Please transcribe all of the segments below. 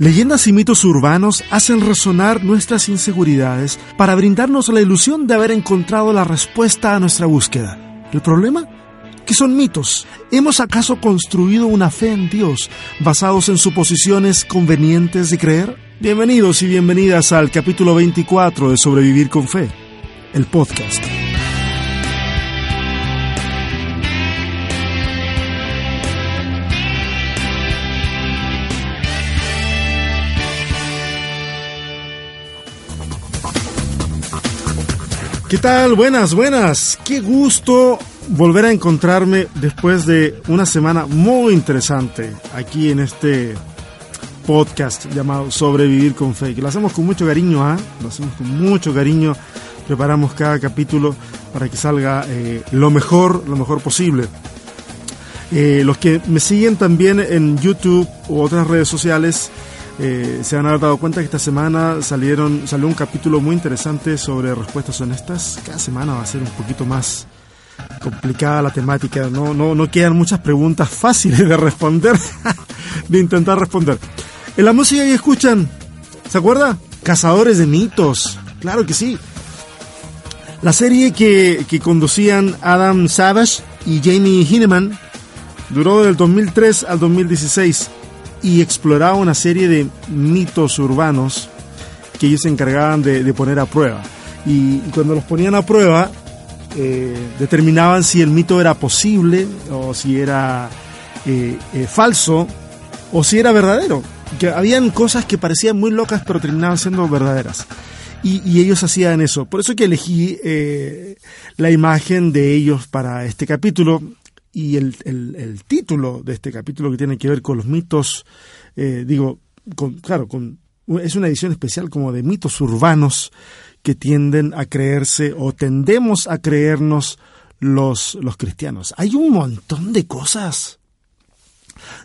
Leyendas y mitos urbanos hacen resonar nuestras inseguridades para brindarnos la ilusión de haber encontrado la respuesta a nuestra búsqueda. ¿El problema? Que son mitos. ¿Hemos acaso construido una fe en Dios basados en suposiciones convenientes de creer? Bienvenidos y bienvenidas al capítulo 24 de Sobrevivir con Fe, el podcast. ¿Qué tal? Buenas, buenas. Qué gusto volver a encontrarme después de una semana muy interesante aquí en este podcast llamado Sobrevivir con que lo hacemos con mucho cariño, ¿ah? Lo hacemos con mucho cariño. Preparamos cada capítulo para que salga eh, lo mejor, lo mejor posible. Eh, los que me siguen también en YouTube u otras redes sociales, eh, se van a haber dado cuenta que esta semana salieron, salió un capítulo muy interesante sobre respuestas honestas. Cada semana va a ser un poquito más complicada la temática. No, no, no quedan muchas preguntas fáciles de responder, de intentar responder. En la música que escuchan, ¿se acuerda? Cazadores de mitos. Claro que sí. La serie que, que conducían Adam Savage y Jamie Hinneman duró del 2003 al 2016 y exploraba una serie de mitos urbanos que ellos se encargaban de, poner a prueba. Y, cuando los ponían a prueba, eh, determinaban si el mito era posible o si era eh, eh, falso o si era verdadero. Que habían cosas que parecían muy locas pero terminaban siendo verdaderas. Y, y ellos hacían eso. Por eso que elegí la imagen de ellos para este capítulo y el, el, título de este capítulo que tiene que ver con los mitos, eh, digo, con, claro, con, es una edición especial como de mitos urbanos que tienden a creerse o tendemos a creernos los, los cristianos. Hay un montón de cosas.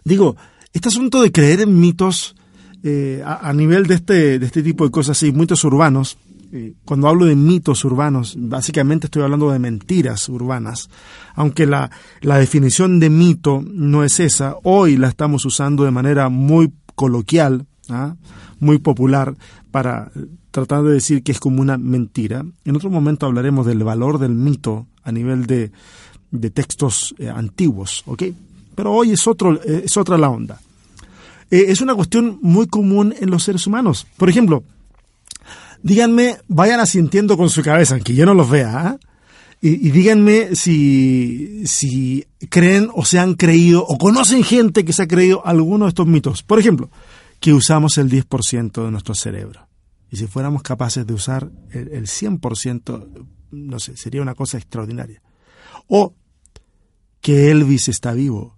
Digo, este asunto de creer en mitos eh, a, nivel de este, de este tipo de cosas, sí, mitos urbanos, cuando hablo de mitos urbanos, básicamente estoy hablando de mentiras urbanas, aunque la, la definición de mito no es esa, hoy la estamos usando de manera muy coloquial, ¿ah? muy popular, para tratar de decir que es como una mentira. En otro momento hablaremos del valor del mito a nivel de, de textos eh, antiguos, ¿ok? Pero hoy es, otro, eh, es otra la onda. es una cuestión muy común en los seres humanos. Por ejemplo, díganme, vayan asintiendo con su cabeza, aunque yo no los vea, ¿ah? y, díganme si, si creen o se han creído o conocen gente que se ha creído alguno de estos mitos. Por ejemplo, que usamos el 10% de nuestro cerebro. Y si fuéramos capaces de usar el, el 100%, no sé, sería una cosa extraordinaria. O que Elvis está vivo.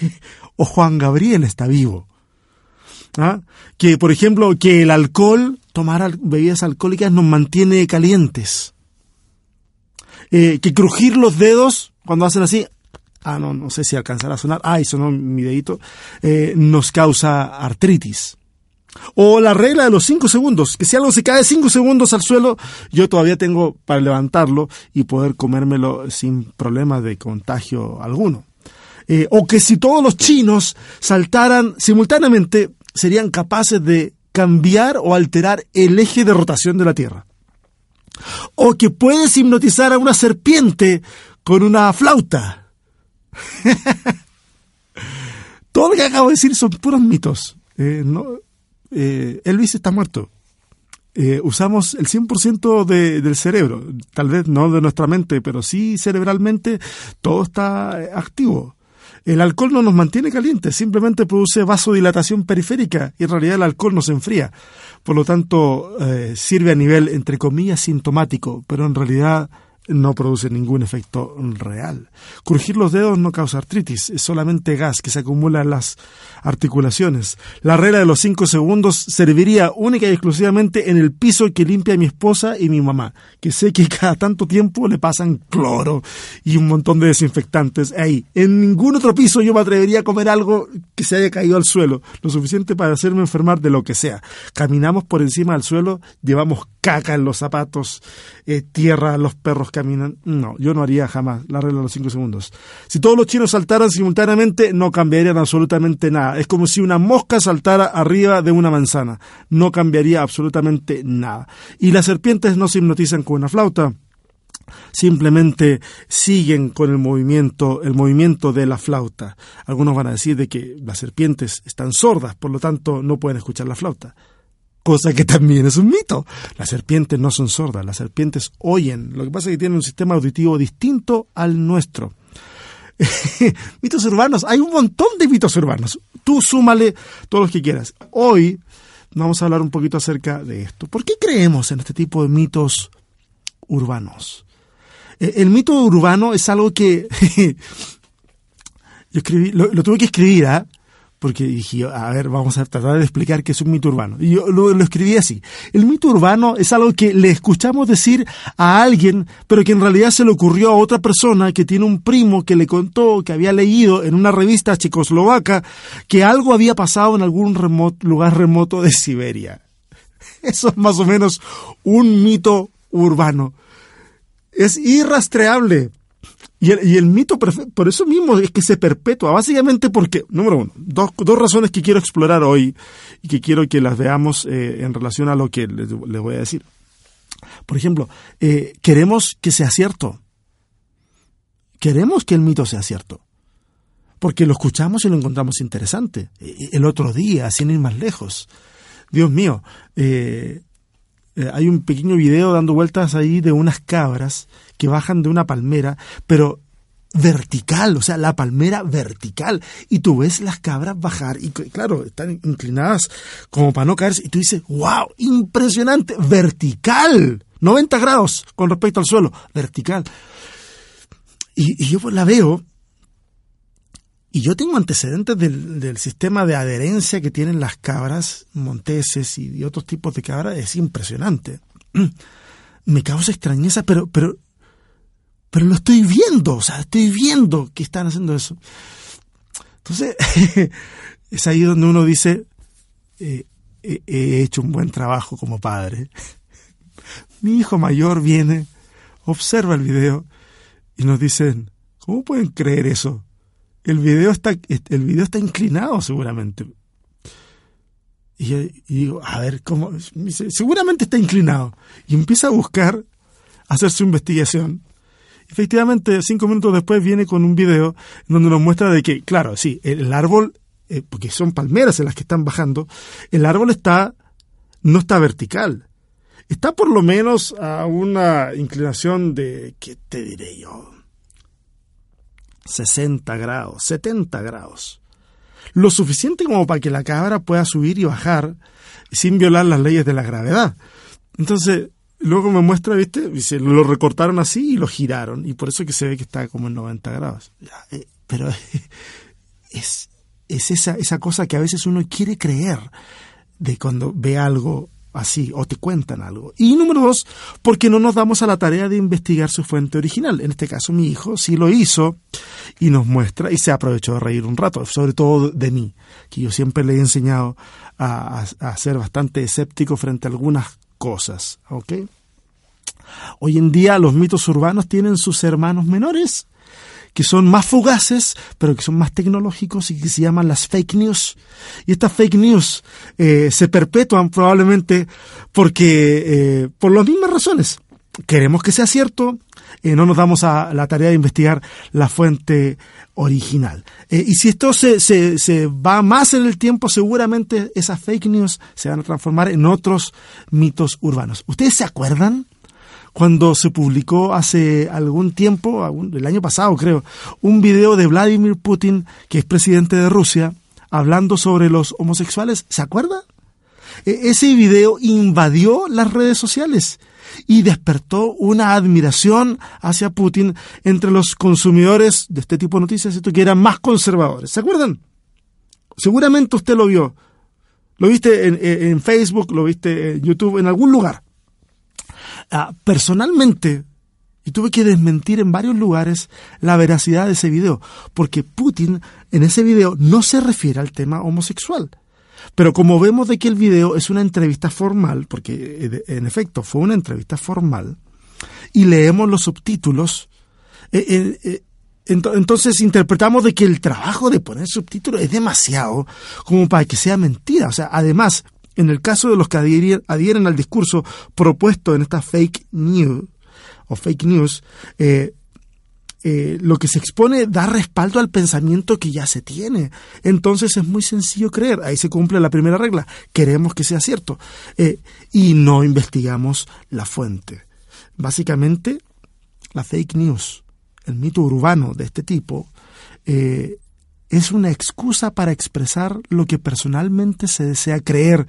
o Juan Gabriel está vivo. ¿Ah? Que, por ejemplo, que el alcohol, tomar bebidas alcohólicas nos mantiene calientes. Eh, que crujir los dedos cuando hacen así, ah, no, no sé si alcanzará a sonar, ah, sonó mi dedito, eh, nos causa artritis. O la regla de los cinco segundos, que si algo se cae cinco segundos al suelo, yo todavía tengo para levantarlo y poder comérmelo sin problema de contagio alguno. Eh, o que si todos los chinos saltaran simultáneamente, serían capaces de cambiar o alterar el eje de rotación de la Tierra. O que puedes hipnotizar a una serpiente con una flauta. Todo lo que acabo de decir son puros mitos. Eh, no, eh, Elvis está muerto. Eh, usamos el 100% de, del cerebro, tal vez no de nuestra mente, pero sí cerebralmente todo está activo. El alcohol no nos mantiene calientes, simplemente produce vasodilatación periférica y en realidad el alcohol nos enfría. Por lo tanto, eh, sirve a nivel, entre comillas, sintomático, pero en realidad no produce ningún efecto real. Crujir los dedos no causa artritis, es solamente gas que se acumula en las articulaciones. La regla de los cinco segundos serviría única y exclusivamente en el piso que limpia mi esposa y mi mamá, que sé que cada tanto tiempo le pasan cloro y un montón de desinfectantes ahí. En ningún otro piso yo me atrevería a comer algo que se haya caído al suelo, lo suficiente para hacerme enfermar de lo que sea. Caminamos por encima del suelo, llevamos caca en los zapatos, eh, tierra, los perros caminan. No, yo no haría jamás la regla de los cinco segundos. Si todos los chinos saltaran simultáneamente, no cambiarían absolutamente nada. Es como si una mosca saltara arriba de una manzana. No cambiaría absolutamente nada. Y las serpientes no se hipnotizan con una flauta simplemente siguen con el movimiento, el movimiento de la flauta. Algunos van a decir de que las serpientes están sordas, por lo tanto no pueden escuchar la flauta. Cosa que también es un mito. Las serpientes no son sordas, las serpientes oyen. Lo que pasa es que tienen un sistema auditivo distinto al nuestro. mitos urbanos, hay un montón de mitos urbanos. Tú súmale todos los que quieras. Hoy vamos a hablar un poquito acerca de esto. ¿Por qué creemos en este tipo de mitos urbanos? Eh, el mito urbano es algo que yo escribí, lo, tuve que escribir, ¿ah? Porque dije, a ver, vamos a tratar de explicar qué es un mito urbano. Y yo lo, escribí así. El mito urbano es algo que le escuchamos decir a alguien, pero que en realidad se le ocurrió a otra persona que tiene un primo que le contó que había leído en una revista checoslovaca que algo había pasado en algún lugar remoto de Siberia. Eso es más o menos un mito urbano es irrastreable. Y el, mito, por eso mismo es que se perpetúa, básicamente porque, número uno, dos, dos razones que quiero explorar hoy y que quiero que las veamos eh, en relación a lo que les, voy a decir. Por ejemplo, eh, queremos que sea cierto. Queremos que el mito sea cierto. Porque lo escuchamos y lo encontramos interesante. E, el otro día, sin ir más lejos. Dios mío, eh, hay un pequeño video dando vueltas ahí de unas cabras que bajan de una palmera, pero vertical, o sea, la palmera vertical. Y tú ves las cabras bajar y claro, están inclinadas como para no caerse. Y tú dices, wow, impresionante, vertical. 90 grados con respecto al suelo, vertical. Y, y yo pues la veo y yo tengo antecedentes del, sistema de adherencia que tienen las cabras monteses y, otros tipos de cabras, es impresionante. Me causa extrañeza, pero, pero, pero lo estoy viendo, o sea, estoy viendo que están haciendo eso. Entonces, es ahí donde uno dice, eh, he hecho un buen trabajo como padre. Mi hijo mayor viene, observa el video y nos dicen, ¿cómo pueden creer eso? el video está, el video está inclinado seguramente. Y digo, a ver, ¿cómo? seguramente está inclinado. Y empieza a buscar, a hacer su investigación. Efectivamente, cinco minutos después viene con un video donde nos muestra de que, claro, sí, el árbol, eh, porque son palmeras en las que están bajando, el árbol está, no está vertical. Está por lo menos a una inclinación de, ¿qué te diré yo? 60 grados, 70 grados. Lo suficiente como para que la cabra pueda subir y bajar sin violar las leyes de la gravedad. Entonces, luego me muestra, ¿viste? Dice, lo recortaron así y lo giraron. Y por eso que se ve que está como en 90 grados. Eh, pero es, es esa, esa cosa que a veces uno quiere creer de cuando ve algo así o te cuentan algo. Y número dos, porque no nos damos a la tarea de investigar su fuente original. En este caso, mi hijo sí lo hizo y nos muestra y se aprovechó de reír un rato, sobre todo de mí, que yo siempre le he enseñado a, ser bastante escéptico frente a algunas cosas. ¿ok? Hoy en día los mitos urbanos tienen sus hermanos menores que son más fugaces, pero que son más tecnológicos y que se llaman las fake news. Y estas fake news eh, se perpetúan probablemente porque, eh, por las mismas razones. Queremos que sea cierto, eh, no nos damos a la tarea de investigar la fuente original. y si esto se, se, se, va más en el tiempo, seguramente esas fake news se van a transformar en otros mitos urbanos. ¿Ustedes se acuerdan cuando se publicó hace algún tiempo, el año pasado creo, un video de Vladimir Putin, que es presidente de Rusia, hablando sobre los homosexuales. ¿Se acuerda? E, ese video invadió las redes sociales y despertó una admiración hacia Putin entre los consumidores de este tipo de noticias, esto que eran más conservadores. ¿Se acuerdan? Seguramente usted lo vio. Lo viste en, en Facebook, lo viste en YouTube, en algún lugar. Ah, personalmente, y tuve que desmentir en varios lugares la veracidad de ese video, porque Putin en ese video no se refiere al tema homosexual. Pero como vemos de que el video es una entrevista formal, porque eh, en efecto fue una entrevista formal, y leemos los subtítulos, eh, eh, entonces interpretamos de que el trabajo de poner subtítulos es demasiado como para que sea mentira. O sea, además, en el caso de los que adhieren, al discurso propuesto en esta fake news o fake news, eh, lo que se expone da respaldo al pensamiento que ya se tiene. Entonces es muy sencillo creer. Ahí se cumple la primera regla. Queremos que sea cierto. Eh, y no investigamos la fuente. Básicamente, la fake news, el mito urbano de este tipo, es una excusa para expresar lo que personalmente se desea creer,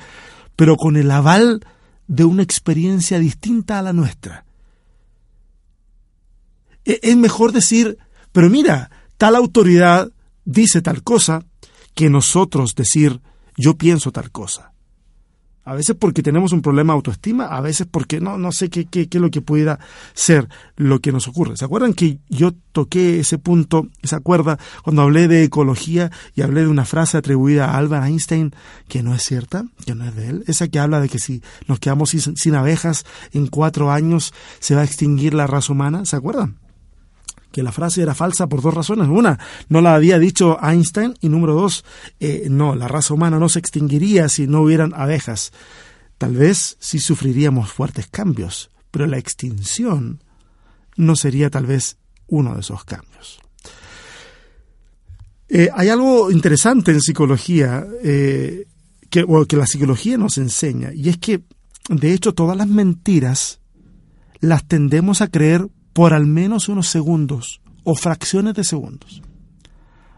pero con el aval de una experiencia distinta a la nuestra. E, es mejor decir, pero mira, tal autoridad dice tal cosa, que nosotros decir, yo pienso tal cosa. A veces porque tenemos un problema de autoestima, a veces porque no, no sé qué, qué, qué es lo que pudiera ser lo que nos ocurre. ¿Se acuerdan que yo toqué ese punto, esa cuerda, cuando hablé de ecología y hablé de una frase atribuida a Albert Einstein que no es cierta, que no es de él? Esa que habla de que si nos quedamos sin, sin abejas en cuatro años se va a extinguir la raza humana. ¿Se acuerdan? Que la frase era falsa por dos razones. Una, no la había dicho Einstein y número dos, eh, no, la raza humana no se extinguiría si no hubieran abejas. Tal vez sí sufriríamos fuertes cambios, pero la extinción no sería tal vez uno de esos cambios. Eh, hay algo interesante en psicología eh, que, que la psicología nos enseña, y es que, de hecho, todas las mentiras las tendemos a creer por al menos unos segundos o fracciones de segundos.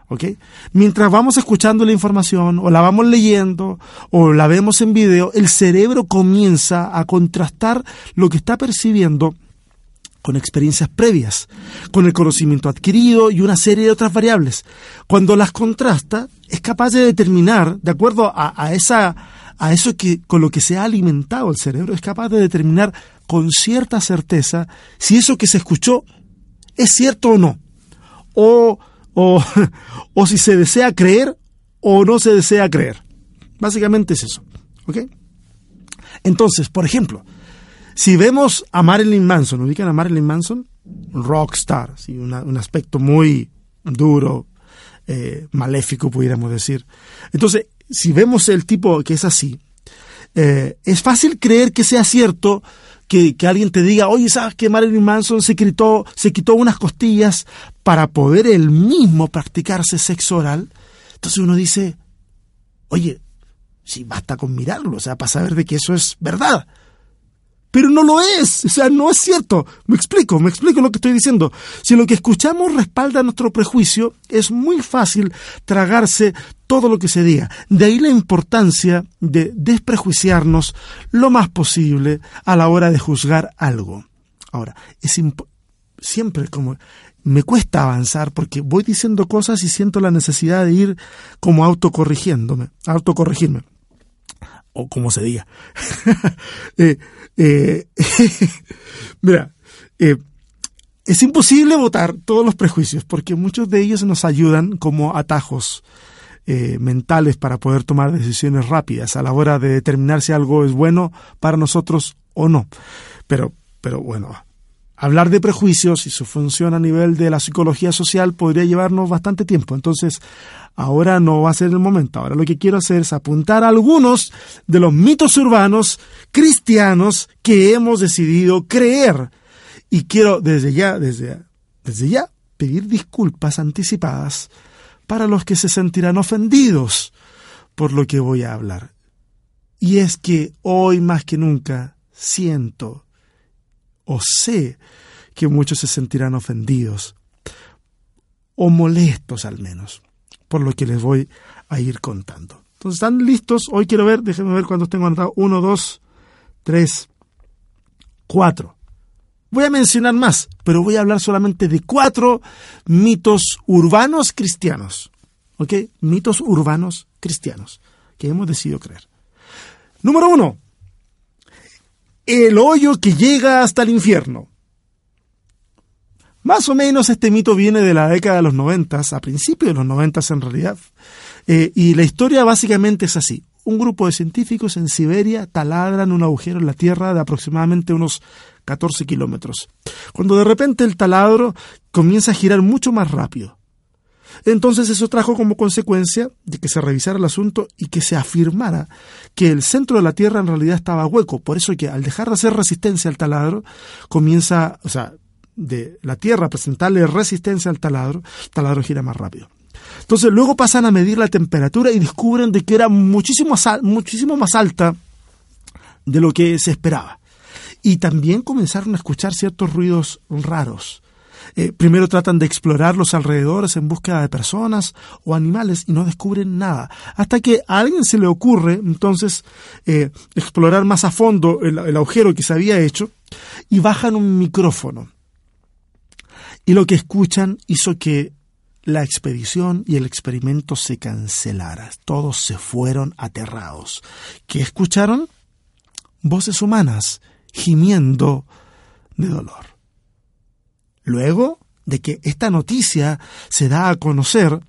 ¿Ok? Mientras vamos escuchando la información o la vamos leyendo o la vemos en video, el cerebro comienza a contrastar lo que está percibiendo con experiencias previas, con el conocimiento adquirido y una serie de otras variables. Cuando las contrasta, es capaz de determinar, de acuerdo a, a esa a eso que con lo que se ha alimentado el cerebro, es capaz de determinar con cierta certeza si eso que se escuchó es cierto o no. O, o, o si se desea creer o no se desea creer. Básicamente es eso. ¿Ok? Entonces, por ejemplo, si vemos a Marilyn Manson, ¿ubican a Marilyn Manson? Rockstar, ¿sí? un aspecto muy duro, eh, maléfico, pudiéramos decir. Entonces, si vemos el tipo que es así, eh, es fácil creer que sea cierto que, alguien te diga, oye, ¿sabes que Marilyn Manson se quitó, se quitó unas costillas para poder él mismo practicarse sexo oral? Entonces uno dice, oye, si basta con mirarlo, o sea, para saber de que eso es verdad pero no lo es, o sea, no es cierto. Me explico, me explico lo que estoy diciendo. Si lo que escuchamos respalda nuestro prejuicio, es muy fácil tragarse todo lo que se diga. De ahí la importancia de desprejuiciarnos lo más posible a la hora de juzgar algo. Ahora, es siempre como me cuesta avanzar porque voy diciendo cosas y siento la necesidad de ir como autocorrigiéndome, autocorregirme o como se diga. eh, eh, mira, eh, es imposible votar todos los prejuicios porque muchos de ellos nos ayudan como atajos mentales para poder tomar decisiones rápidas a la hora de determinar si algo es bueno para nosotros o no. Pero, pero bueno, hablar de prejuicios y su función a nivel de la psicología social podría llevarnos bastante tiempo. Entonces, ahora no va a ser el momento. Ahora lo que quiero hacer es apuntar a algunos de los mitos urbanos cristianos que hemos decidido creer. Y quiero desde ya, desde, desde ya, pedir disculpas anticipadas para los que se sentirán ofendidos por lo que voy a hablar. Y es que hoy más que nunca siento o sé que muchos se sentirán ofendidos o molestos al menos por lo que les voy a ir contando. Entonces, ¿están listos? Hoy quiero ver, déjenme ver cuántos tengo anotado. Uno, dos, tres, cuatro. Voy a mencionar más, pero voy a hablar solamente de cuatro mitos urbanos cristianos. ¿Ok? Mitos urbanos cristianos que hemos decidido creer. Número uno. El hoyo que llega hasta el infierno. Más o menos este mito viene de la década de los noventas, a principios de los noventas en realidad. Eh, y la historia básicamente es así. un grupo de científicos en Siberia taladran un agujero en la Tierra de aproximadamente unos 14 kilómetros, cuando de repente el taladro comienza a girar mucho más rápido. Entonces eso trajo como consecuencia de que se revisara el asunto y que se afirmara que el centro de la Tierra en realidad estaba hueco. Por eso que al dejar de hacer resistencia al taladro, comienza, o sea, de la Tierra presentarle resistencia al taladro, el taladro gira más rápido. Entonces luego pasan a medir la temperatura y descubren de que era muchísimo, muchísimo más alta de lo que se esperaba. Y también comenzaron a escuchar ciertos ruidos raros. Eh, primero tratan de explorar los alrededores en búsqueda de personas o animales y no descubren nada. Hasta que a alguien se le ocurre entonces eh, explorar más a fondo el, agujero que se había hecho y bajan un micrófono. Y lo que escuchan hizo que la expedición y el experimento se cancelara. Todos se fueron aterrados. ¿Qué escucharon? Voces humanas gimiendo de dolor. Luego de que esta noticia se da a conocer,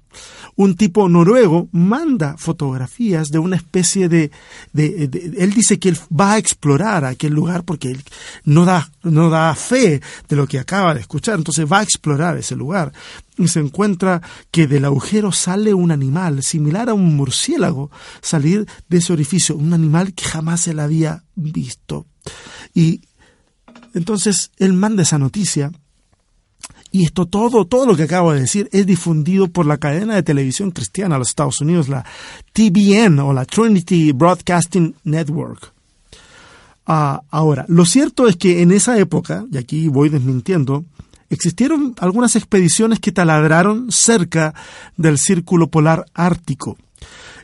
un tipo noruego manda fotografías de una especie de, él dice que él va a explorar aquel lugar porque él no da, no da fe de lo que acaba de escuchar, entonces va a explorar ese lugar y se encuentra que del agujero sale un animal similar a un murciélago salir de ese orificio, un animal que jamás se le había visto. Y entonces él manda esa noticia y esto todo, todo lo que acabo de decir es difundido por la cadena de televisión cristiana de los Estados Unidos, la TBN o la Trinity Broadcasting Network. Ah, ahora, lo cierto es que en esa época, y aquí voy desmintiendo, existieron algunas expediciones que taladraron cerca del círculo polar ártico.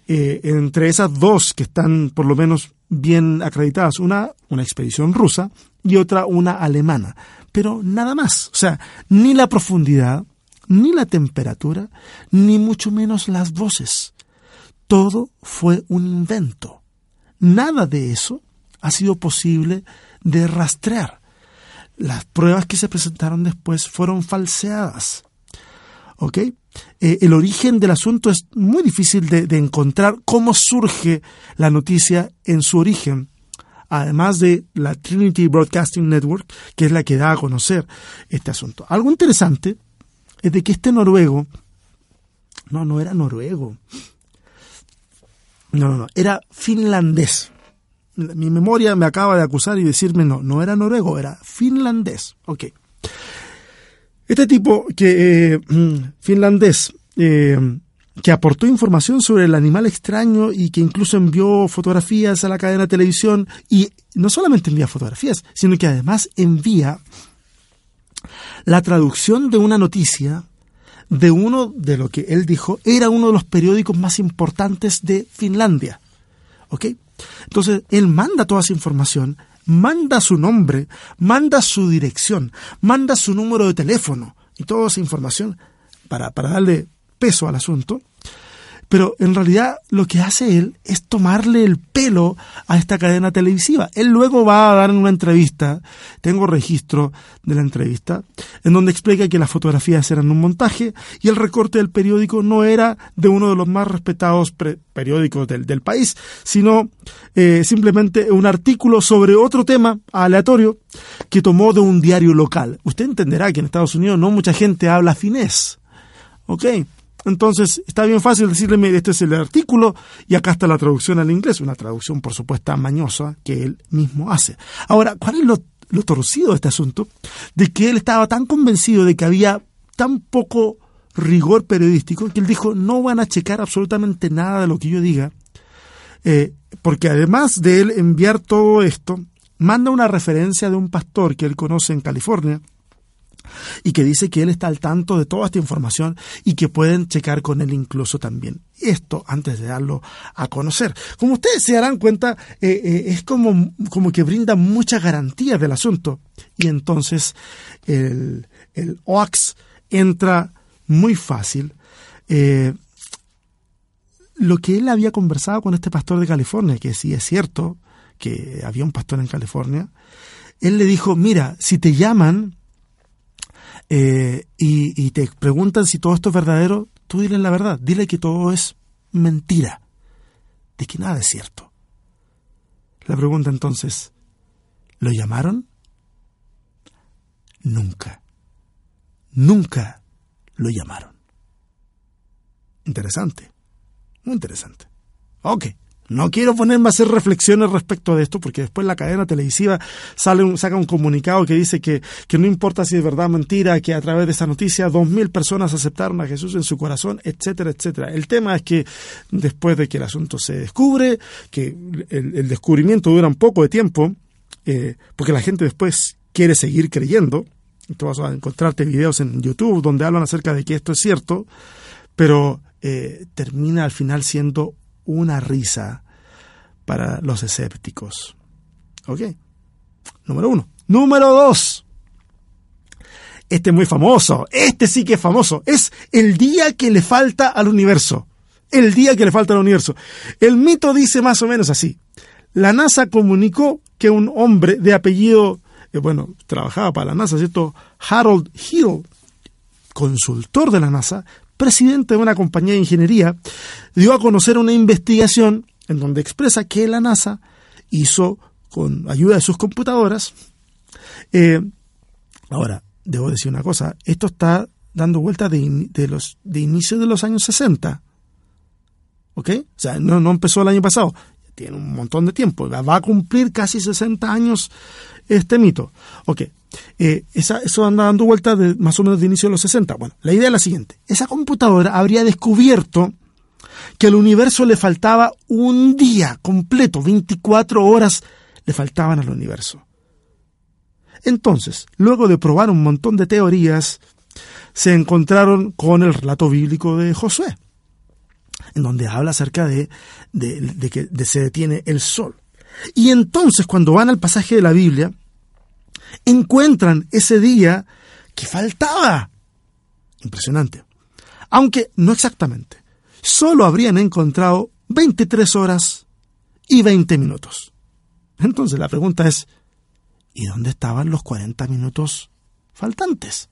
Eh, entre esas dos que están por lo menos bien acreditadas, una, una expedición rusa y otra, una alemana pero nada más. O sea, ni la profundidad, ni la temperatura, ni mucho menos las voces. Todo fue un invento. Nada de eso ha sido posible de rastrear. Las pruebas que se presentaron después fueron falseadas. ¿Ok? Eh, el origen del asunto es muy difícil de encontrar cómo surge la noticia en su origen además de la Trinity Broadcasting Network, que es la que da a conocer este asunto. Algo interesante es de que este noruego, no, no era noruego, no, no, no, era finlandés. Mi memoria me acaba de acusar y decirme no, no era noruego, era finlandés. Ok. Este tipo que eh, mm, finlandés eh, que aportó información sobre el animal extraño y que incluso envió fotografías a la cadena de televisión y no solamente envía fotografías, sino que además envía la traducción de una noticia de uno de lo que él dijo era uno de los periódicos más importantes de Finlandia. ¿Ok? Entonces, él manda toda esa información, manda su nombre, manda su dirección, manda su número de teléfono y toda esa información para, para darle peso al asunto, pero en realidad lo que hace él es tomarle el pelo a esta cadena televisiva. Él luego va a dar una entrevista, tengo registro de la entrevista, en donde explica que las fotografías eran un montaje y el recorte del periódico no era de uno de los más respetados periódicos del, país, sino eh, simplemente un artículo sobre otro tema aleatorio que tomó de un diario local. Usted entenderá que en Estados Unidos no mucha gente habla finés. ¿Ok? Entonces, está bien fácil decirle, este es el artículo y acá está la traducción al inglés, una traducción por supuesto mañosa que él mismo hace. Ahora, ¿cuál es lo, lo torcido de este asunto? De que él estaba tan convencido de que había tan poco rigor periodístico que él dijo, no van a checar absolutamente nada de lo que yo diga, eh, porque además de él enviar todo esto, manda una referencia de un pastor que él conoce en California, y que dice que él está al tanto de toda esta información y que pueden checar con él incluso también. Esto antes de darlo a conocer. Como ustedes se darán cuenta, eh, eh, es como, como que brinda muchas garantías del asunto. Y entonces el, el OAX entra muy fácil. Eh, lo que él había conversado con este pastor de California, que sí es cierto que había un pastor en California, él le dijo, mira, si te llaman eh, y, te preguntan si todo esto es verdadero, tú dile la verdad, dile que todo es mentira. de que nada es cierto. La pregunta entonces, ¿lo llamaron? Nunca, nunca lo llamaron. Interesante, muy interesante. Ok, no quiero ponerme a hacer reflexiones respecto de esto, porque después la cadena televisiva sale un, saca un comunicado que dice que, que no importa si es verdad o mentira, que a través de esta noticia dos mil personas aceptaron a Jesús en su corazón, etcétera, etcétera. El tema es que después de que el asunto se descubre, que el, descubrimiento dura un poco de tiempo, eh, porque la gente después quiere seguir creyendo, tú vas a encontrarte videos en YouTube donde hablan acerca de que esto es cierto, pero eh, termina al final siendo una risa para los escépticos. ¿Ok? Número uno. Número dos. Este es muy famoso. Este sí que es famoso. Es el día que le falta al universo. El día que le falta al universo. El mito dice más o menos así. La NASA comunicó que un hombre de apellido, eh, bueno, trabajaba para la NASA, ¿cierto? Harold Hill, consultor de la NASA, presidente de una compañía de ingeniería, dio a conocer una investigación en donde expresa que la NASA hizo, con ayuda de sus computadoras, eh, ahora, debo decir una cosa, esto está dando vueltas de, los, de inicio de los años 60. ¿Ok? O sea, no, no empezó el año pasado, tiene un montón de tiempo, va a cumplir casi 60 años este mito. Ok, eh, eso anda dando vueltas de, más o menos de inicio de los 60. Bueno, la idea es la siguiente. Esa computadora habría descubierto que al universo le faltaba un día completo, 24 horas le faltaban al universo. Entonces, luego de probar un montón de teorías, se encontraron con el relato bíblico de Josué, en donde habla acerca de, de que se detiene el sol. Y entonces, cuando van al pasaje de la Biblia, encuentran ese día que faltaba. Impresionante. Aunque no exactamente. Solo habrían encontrado 23 horas y 20 minutos. Entonces la pregunta es, ¿y dónde estaban los 40 minutos faltantes?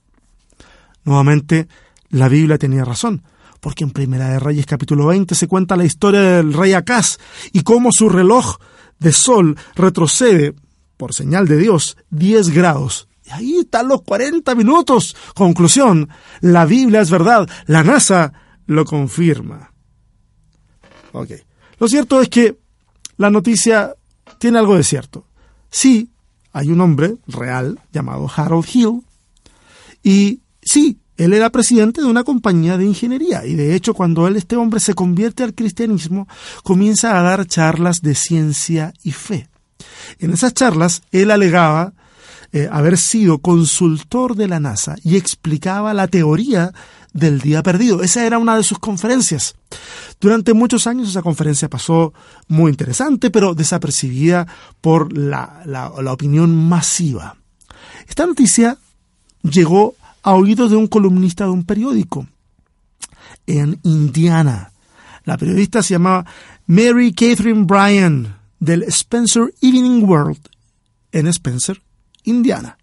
Nuevamente, la Biblia tenía razón, porque en Primera de Reyes capítulo 20 se cuenta la historia del rey Acaz y cómo su reloj de sol retrocede por señal de Dios, 10 grados. Y ahí están los 40 minutos. Conclusión, la Biblia es verdad, la NASA lo confirma. Ok. Lo cierto es que la noticia tiene algo de cierto. Sí, hay un hombre real llamado Harold Hill y sí, él era presidente de una compañía de ingeniería y de hecho cuando él, este hombre, se convierte al cristianismo, comienza a dar charlas de ciencia y fe. En esas charlas, él alegaba eh, haber sido consultor de la NASA y explicaba la teoría del día perdido. Esa era una de sus conferencias. Durante muchos años esa conferencia pasó muy interesante, pero desapercibida por la, la opinión masiva. Esta noticia llegó a oídos de un columnista de un periódico en Indiana. La periodista se llamaba Mary Catherine Bryan del Spencer Evening World en Spencer, Indiana.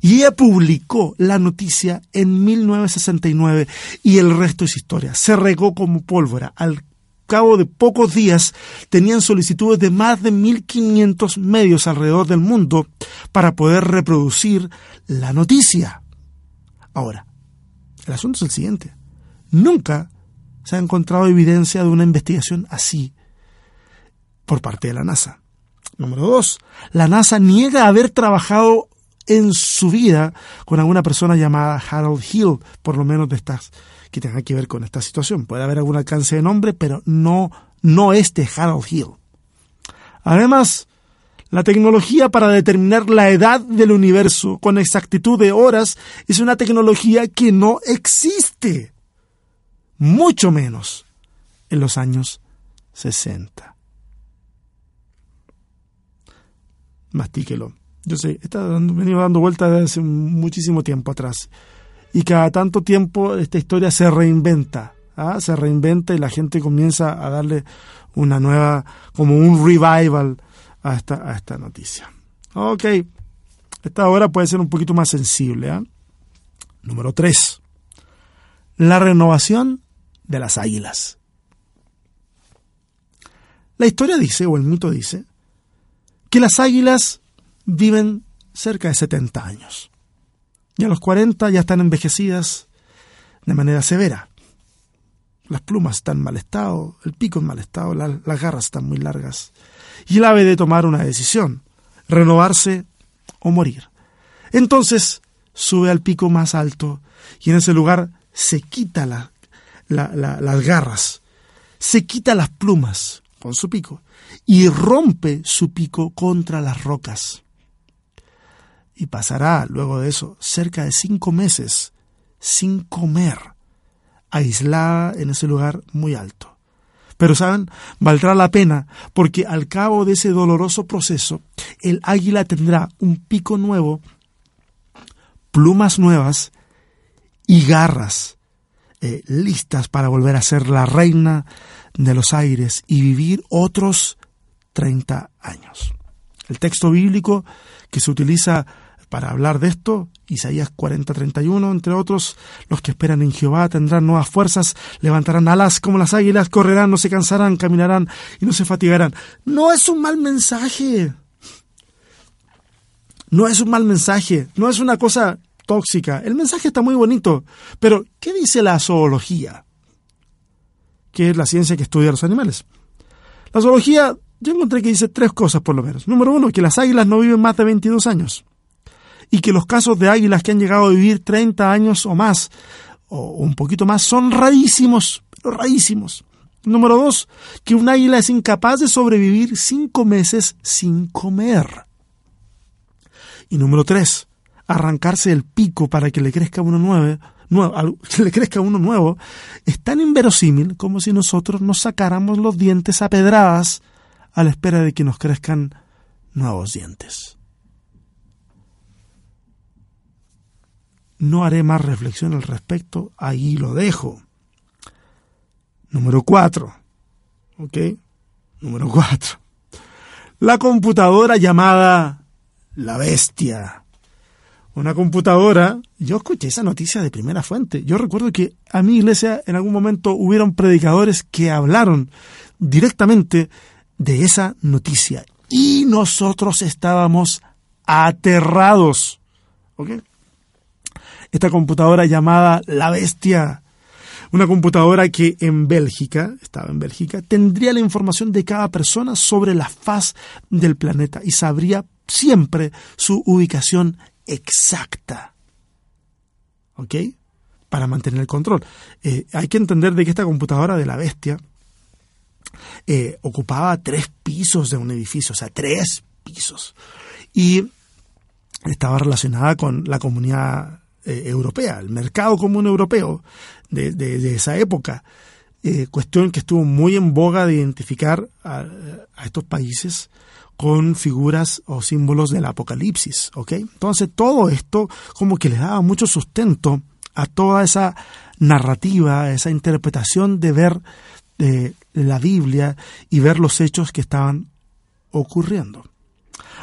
Y ella publicó la noticia en 1969 y el resto es historia. Se regó como pólvora. Al cabo de pocos días tenían solicitudes de más de 1.500 medios alrededor del mundo para poder reproducir la noticia. Ahora, el asunto es el siguiente. Nunca se ha encontrado evidencia de una investigación así por parte de la NASA. Número dos, la NASA niega haber trabajado en su vida con alguna persona llamada Harold Hill, por lo menos de estas que tengan que ver con esta situación. Puede haber algún alcance de nombre, pero no, no este Harold Hill. Además, la tecnología para determinar la edad del universo con exactitud de horas es una tecnología que no existe, mucho menos en los años 60. Mastíquelo. Yo sé, está dando, venido dando vueltas desde hace muchísimo tiempo atrás. Y cada tanto tiempo esta historia se reinventa, ¿ah? se reinventa y la gente comienza a darle una nueva, como un revival a esta, a esta noticia. Ok, esta hora puede ser un poquito más sensible. ¿ah? Número 3. La renovación de las águilas. La historia dice, o el mito dice, que las águilas viven cerca de 70 años. Y a los 40 ya están envejecidas de manera severa. Las plumas están en mal estado, el pico en mal estado, las garras están muy largas. Y el ave debe tomar una decisión, renovarse o morir. Entonces sube al pico más alto y en ese lugar se quita las garras, se quita las plumas con su pico y rompe su pico contra las rocas. Y pasará luego de eso cerca de cinco meses sin comer, aislada en ese lugar muy alto. Pero saben, valdrá la pena porque al cabo de ese doloroso proceso, el águila tendrá un pico nuevo, plumas nuevas y garras eh, listas para volver a ser la reina de los aires y vivir otros 30 años. El texto bíblico que se utiliza para hablar de esto, Isaías 40:31, entre otros, los que esperan en Jehová tendrán nuevas fuerzas, levantarán alas como las águilas, correrán, no se cansarán, caminarán y no se fatigarán. No es un mal mensaje. No es un mal mensaje, no es una cosa tóxica. El mensaje está muy bonito, pero ¿qué dice la zoología? Que es la ciencia que estudia los animales. La zoología, yo encontré que dice tres cosas por lo menos. Número uno, que las águilas no viven más de 22 años y que los casos de águilas que han llegado a vivir 30 años o más, o un poquito más, son rarísimos, pero rarísimos. Número dos, que un águila es incapaz de sobrevivir cinco meses sin comer. Y número tres, arrancarse el pico para que le crezca uno nuevo, que le crezca uno nuevo, es tan inverosímil como si nosotros nos sacáramos los dientes a pedradas a la espera de que nos crezcan nuevos dientes. No haré más reflexión al respecto, ahí lo dejo. Número cuatro. ¿Ok? Número cuatro. La computadora llamada La Bestia. Una computadora, yo escuché esa noticia de primera fuente. Yo recuerdo que a mi iglesia en algún momento hubieron predicadores que hablaron directamente de esa noticia. Y nosotros estábamos aterrados. ¿Ok? esta computadora llamada La Bestia. Una computadora que en Bélgica, estaba en Bélgica, tendría la información de cada persona sobre la faz del planeta y sabría siempre su ubicación exacta. ¿Ok? Para mantener el control. Eh, hay que entender de que esta computadora de la bestia eh, ocupaba tres pisos de un edificio, o sea, tres pisos. Y estaba relacionada con la comunidad eh, europea, el mercado común europeo de, esa época. Eh, cuestión que estuvo muy en boga de identificar a, estos países con figuras o símbolos del apocalipsis, ¿ok? Entonces todo esto como que le daba mucho sustento a toda esa narrativa, esa interpretación de ver de la Biblia y ver los hechos que estaban ocurriendo.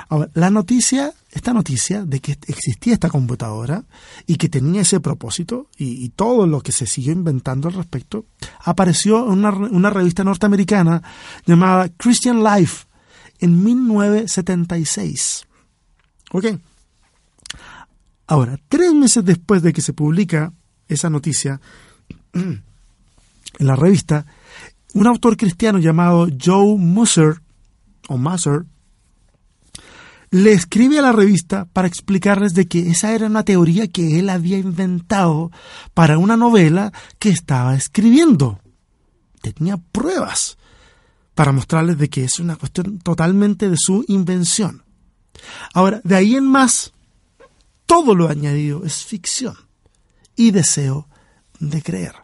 Ahora, la noticia, esta noticia de que existía esta computadora y que tenía ese propósito y, todo lo que se siguió inventando al respecto, apareció en una, revista norteamericana llamada Christian Life en 1976. ¿Ok? Ahora, tres meses después de que se publica esa noticia en la revista, un autor cristiano llamado Joe Musser, o Musser, le escribe a la revista para explicarles de que esa era una teoría que él había inventado para una novela que estaba escribiendo. Tenía pruebas para mostrarles de que es una cuestión totalmente de su invención. Ahora, de ahí en más, todo lo añadido es ficción y deseo de creer.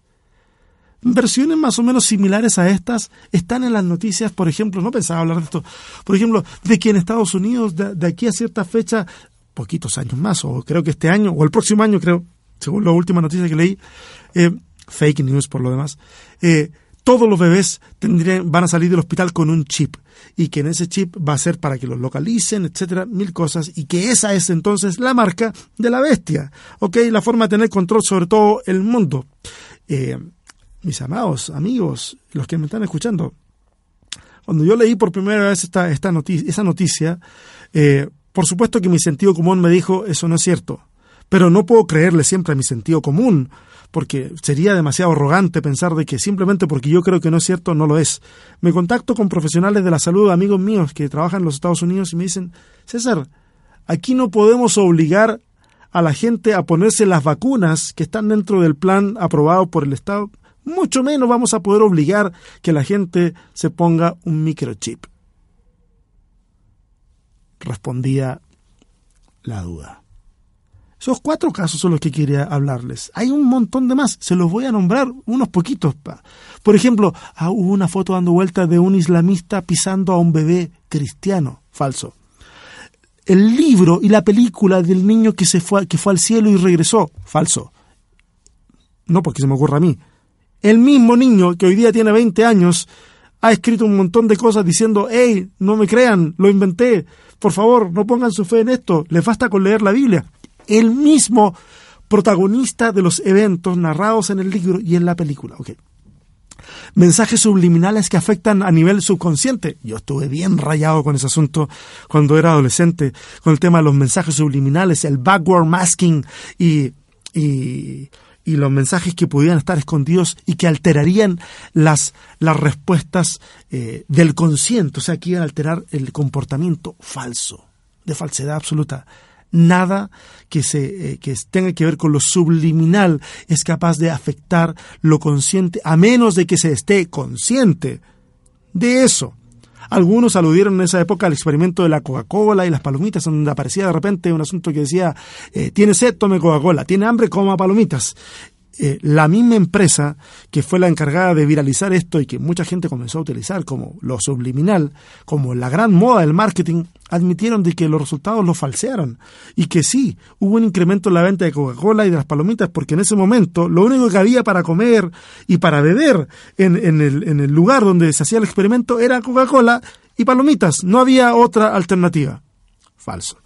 Versiones más o menos similares a estas están en las noticias, por ejemplo, no pensaba hablar de esto, por ejemplo, de que en Estados Unidos de, aquí a cierta fecha, poquitos años más, o creo que este año, o el próximo año, creo, según la última noticia que leí, eh, fake news por lo demás, eh, todos los bebés tendrían, van a salir del hospital con un chip y que en ese chip va a ser para que los localicen, etcétera, mil cosas y que esa es entonces la marca de la bestia, ¿ok? La forma de tener control sobre todo el mundo. Eh, mis amados amigos, los que me están escuchando, Cuando yo leí por primera vez esta, esta noticia, esa noticia, eh, por supuesto que mi sentido común me dijo, eso no es cierto. Pero no puedo creerle siempre a mi sentido común, porque sería demasiado arrogante pensar de que simplemente porque yo creo que no es cierto, no lo es. Me contacto con profesionales de la salud, amigos míos que trabajan en los Estados Unidos y me dicen, César, aquí no podemos obligar a la gente a ponerse las vacunas que están dentro del plan aprobado por el Estado mucho menos vamos a poder obligar que la gente se ponga un microchip. Respondía la duda. Esos cuatro casos son los que quería hablarles. Hay un montón de más. Se los voy a nombrar unos poquitos. Por ejemplo, ah, hubo una foto dando vuelta de un islamista pisando a un bebé cristiano. Falso. El libro y la película del niño que se fue, que fue al cielo y regresó. Falso. No porque se me ocurra a mí. El mismo niño que hoy día tiene 20 años ha escrito un montón de cosas diciendo, hey, no me crean, lo inventé, por favor, no pongan su fe en esto, les basta con leer la Biblia. El mismo protagonista de los eventos narrados en el libro y en la película. Okay. Mensajes subliminales que afectan a nivel subconsciente. Yo estuve bien rayado con ese asunto cuando era adolescente, con el tema de los mensajes subliminales, el backward masking y, y y los mensajes que pudieran estar escondidos y que alterarían las, las respuestas eh, del consciente, o sea, que iban a alterar el comportamiento falso, de falsedad absoluta. Nada que, se, eh, que tenga que ver con lo subliminal es capaz de afectar lo consciente, a menos de que se esté consciente de eso. Algunos aludieron en esa época al experimento de la Coca-Cola y las palomitas, donde aparecía de repente un asunto que decía, eh, tiene sed, tome Coca-Cola, tiene hambre, coma palomitas. Eh, la misma empresa que fue la encargada de viralizar esto y que mucha gente comenzó a utilizar como lo subliminal, como la gran moda del marketing, admitieron de que los resultados lo falsearon y que sí, hubo un incremento en la venta de Coca-Cola y de las palomitas porque en ese momento lo único que había para comer y para beber en, el, en el lugar donde se hacía el experimento era Coca-Cola y palomitas, no había otra alternativa. Falso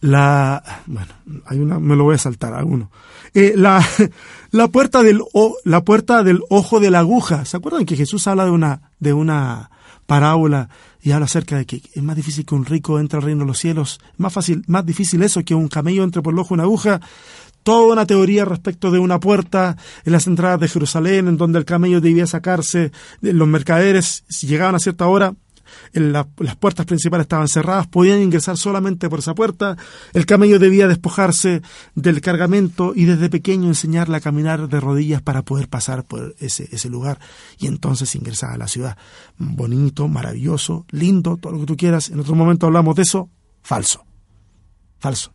la bueno hay una me lo voy a saltar a uno. Eh, la, la puerta del la puerta del ojo de la aguja. Se acuerdan que Jesús habla de una de una parábola y habla acerca de que es más difícil que un rico entre al reino de los cielos más fácil más difícil eso que un camello entre por el ojo de una aguja. Toda una teoría respecto de una puerta en las entradas de Jerusalén en donde el camello debía sacarse los mercaderes si llegaban a cierta hora las puertas principales estaban cerradas, podían ingresar solamente por esa puerta, el camello debía despojarse del cargamento y desde pequeño enseñarle a caminar de rodillas para poder pasar por ese, lugar y entonces ingresar a la ciudad. Bonito, maravilloso, lindo, todo lo que tú quieras. En otro momento hablamos de eso. Falso. Falso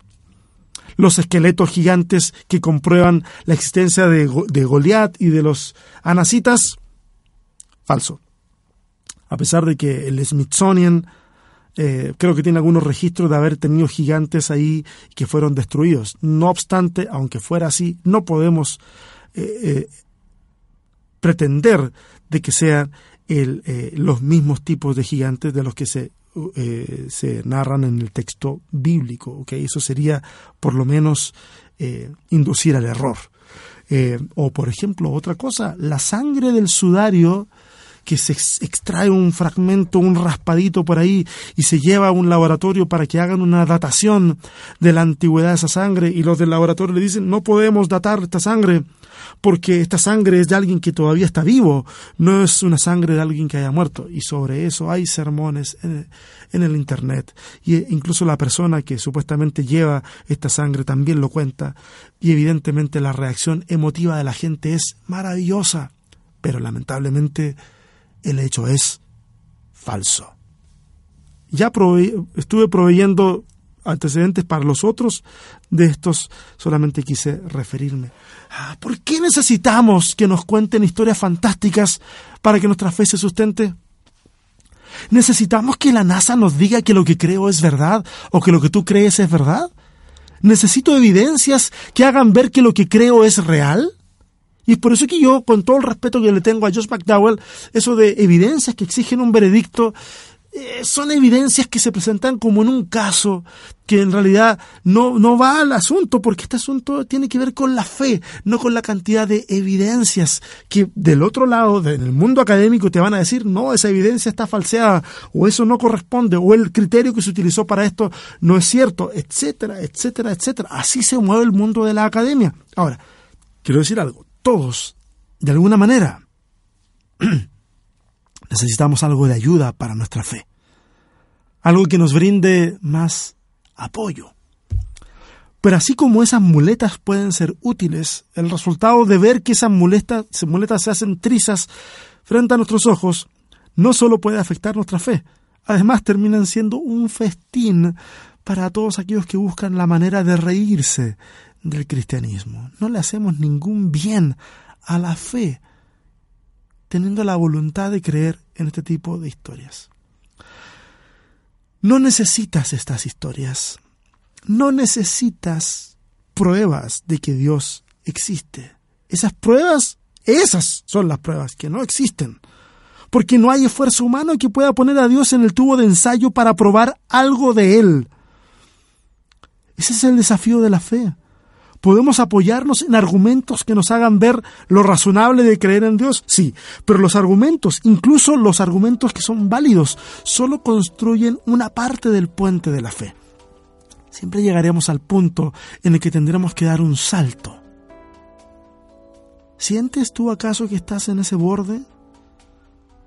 los esqueletos gigantes que comprueban la existencia de, de Goliat y de los anasitas. Falso a pesar de que el Smithsonian eh, creo que tiene algunos registros de haber tenido gigantes ahí que fueron destruidos. No obstante, aunque fuera así, no podemos eh, eh, pretender de que sean los mismos tipos de gigantes de los que se, se narran en el texto bíblico. Eso sería, por lo menos, inducir al error. o, por ejemplo, otra cosa, la sangre del sudario que se extrae un fragmento, un raspadito por ahí y se lleva a un laboratorio para que hagan una datación de la antigüedad de esa sangre y los del laboratorio le dicen no podemos datar esta sangre porque esta sangre es de alguien que todavía está vivo, no es una sangre de alguien que haya muerto. Y sobre eso hay sermones en, el Internet. Y incluso la persona que supuestamente lleva esta sangre también lo cuenta. Y evidentemente la reacción emotiva de la gente es maravillosa. Pero lamentablemente el hecho es falso. Ya estuve proveyendo antecedentes para los otros, de estos solamente quise referirme. Ah, ¿Por qué necesitamos que nos cuenten historias fantásticas para que nuestra fe se sustente? ¿Necesitamos que la NASA nos diga que lo que creo es verdad o que lo que tú crees es verdad? ¿Necesito evidencias que hagan ver que lo que creo es real? Y es por eso que yo, con todo el respeto que le tengo a Josh McDowell, eso de evidencias que exigen un veredicto, eh, son evidencias que se presentan como en un caso que en realidad no, no va al asunto, porque este asunto tiene que ver con la fe, no con la cantidad de evidencias que del otro lado, en el mundo académico, te van a decir, no, esa evidencia está falseada, o eso no corresponde, o el criterio que se utilizó para esto no es cierto, etcétera, etcétera, etcétera. Así se mueve el mundo de la academia. Ahora, quiero decir algo, todos, de alguna manera, necesitamos algo de ayuda para nuestra fe, algo que nos brinde más apoyo. Pero así como esas muletas pueden ser útiles, el resultado de ver que esas muletas, muletas se hacen trizas frente a nuestros ojos no solo puede afectar nuestra fe, además terminan siendo un festín para todos aquellos que buscan la manera de reírse del cristianismo. No le hacemos ningún bien a la fe teniendo la voluntad de creer en este tipo de historias. No necesitas estas historias. No necesitas pruebas de que Dios existe. Esas pruebas, esas son las pruebas que no existen. Porque no hay esfuerzo humano que pueda poner a Dios en el tubo de ensayo para probar algo de Él. Ese es el desafío de la fe. ¿Podemos apoyarnos en argumentos que nos hagan ver lo razonable de creer en Dios? Sí, pero los argumentos, incluso los argumentos que son válidos, solo construyen una parte del puente de la fe. Siempre llegaremos al punto en el que tendremos que dar un salto. ¿Sientes tú acaso que estás en ese borde?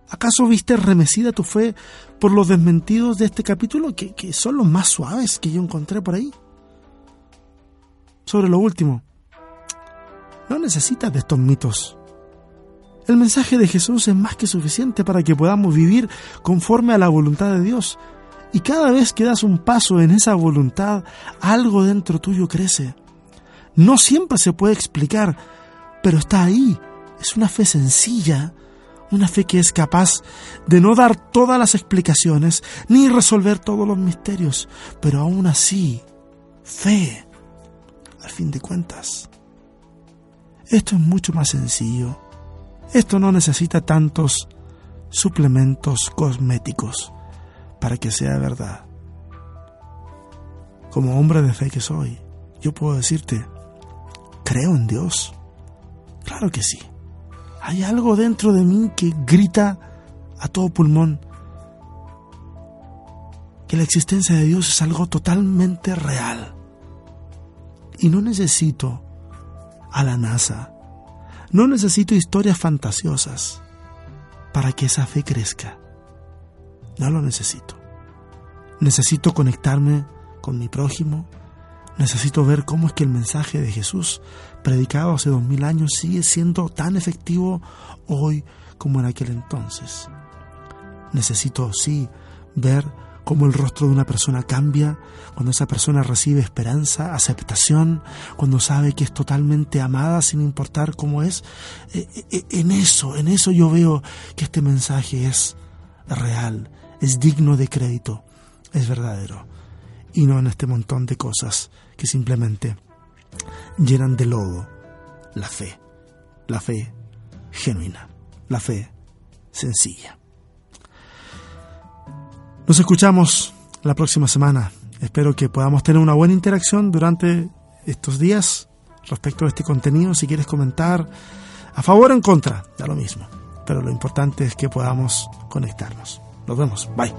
¿Acaso viste remecida tu fe por los desmentidos de este capítulo que, que son los más suaves que yo encontré por ahí? Sobre lo último. No necesitas de estos mitos. El mensaje de Jesús es más que suficiente para que podamos vivir conforme a la voluntad de Dios. Y cada vez que das un paso en esa voluntad, algo dentro tuyo crece. No siempre se puede explicar, pero está ahí. Es una fe sencilla, una fe que es capaz de no dar todas las explicaciones ni resolver todos los misterios, pero aún así, fe al fin de cuentas. Esto es mucho más sencillo. Esto no necesita tantos suplementos cosméticos para que sea verdad. Como hombre de fe que soy, yo puedo decirte, creo en Dios. Claro que sí. Hay algo dentro de mí que grita a todo pulmón que la existencia de Dios es algo totalmente real. Y no necesito a la NASA. No necesito historias fantasiosas para que esa fe crezca. No lo necesito. Necesito conectarme con mi prójimo. Necesito ver cómo es que el mensaje de Jesús, predicado hace dos mil años, sigue siendo tan efectivo hoy como en aquel entonces. Necesito, sí, ver cómo el rostro de una persona cambia cuando esa persona recibe esperanza, aceptación, cuando sabe que es totalmente amada sin importar cómo es. E, e, e, en eso, en eso yo veo que este mensaje es real, es digno de crédito, es verdadero. Y no en este montón de cosas que simplemente llenan de lodo la fe, la fe genuina, la fe sencilla. Nos escuchamos la próxima semana. Espero que podamos tener una buena interacción durante estos días respecto a este contenido. Si quieres comentar a favor o en contra, da lo mismo. Pero lo importante es que podamos conectarnos. Nos vemos. Bye.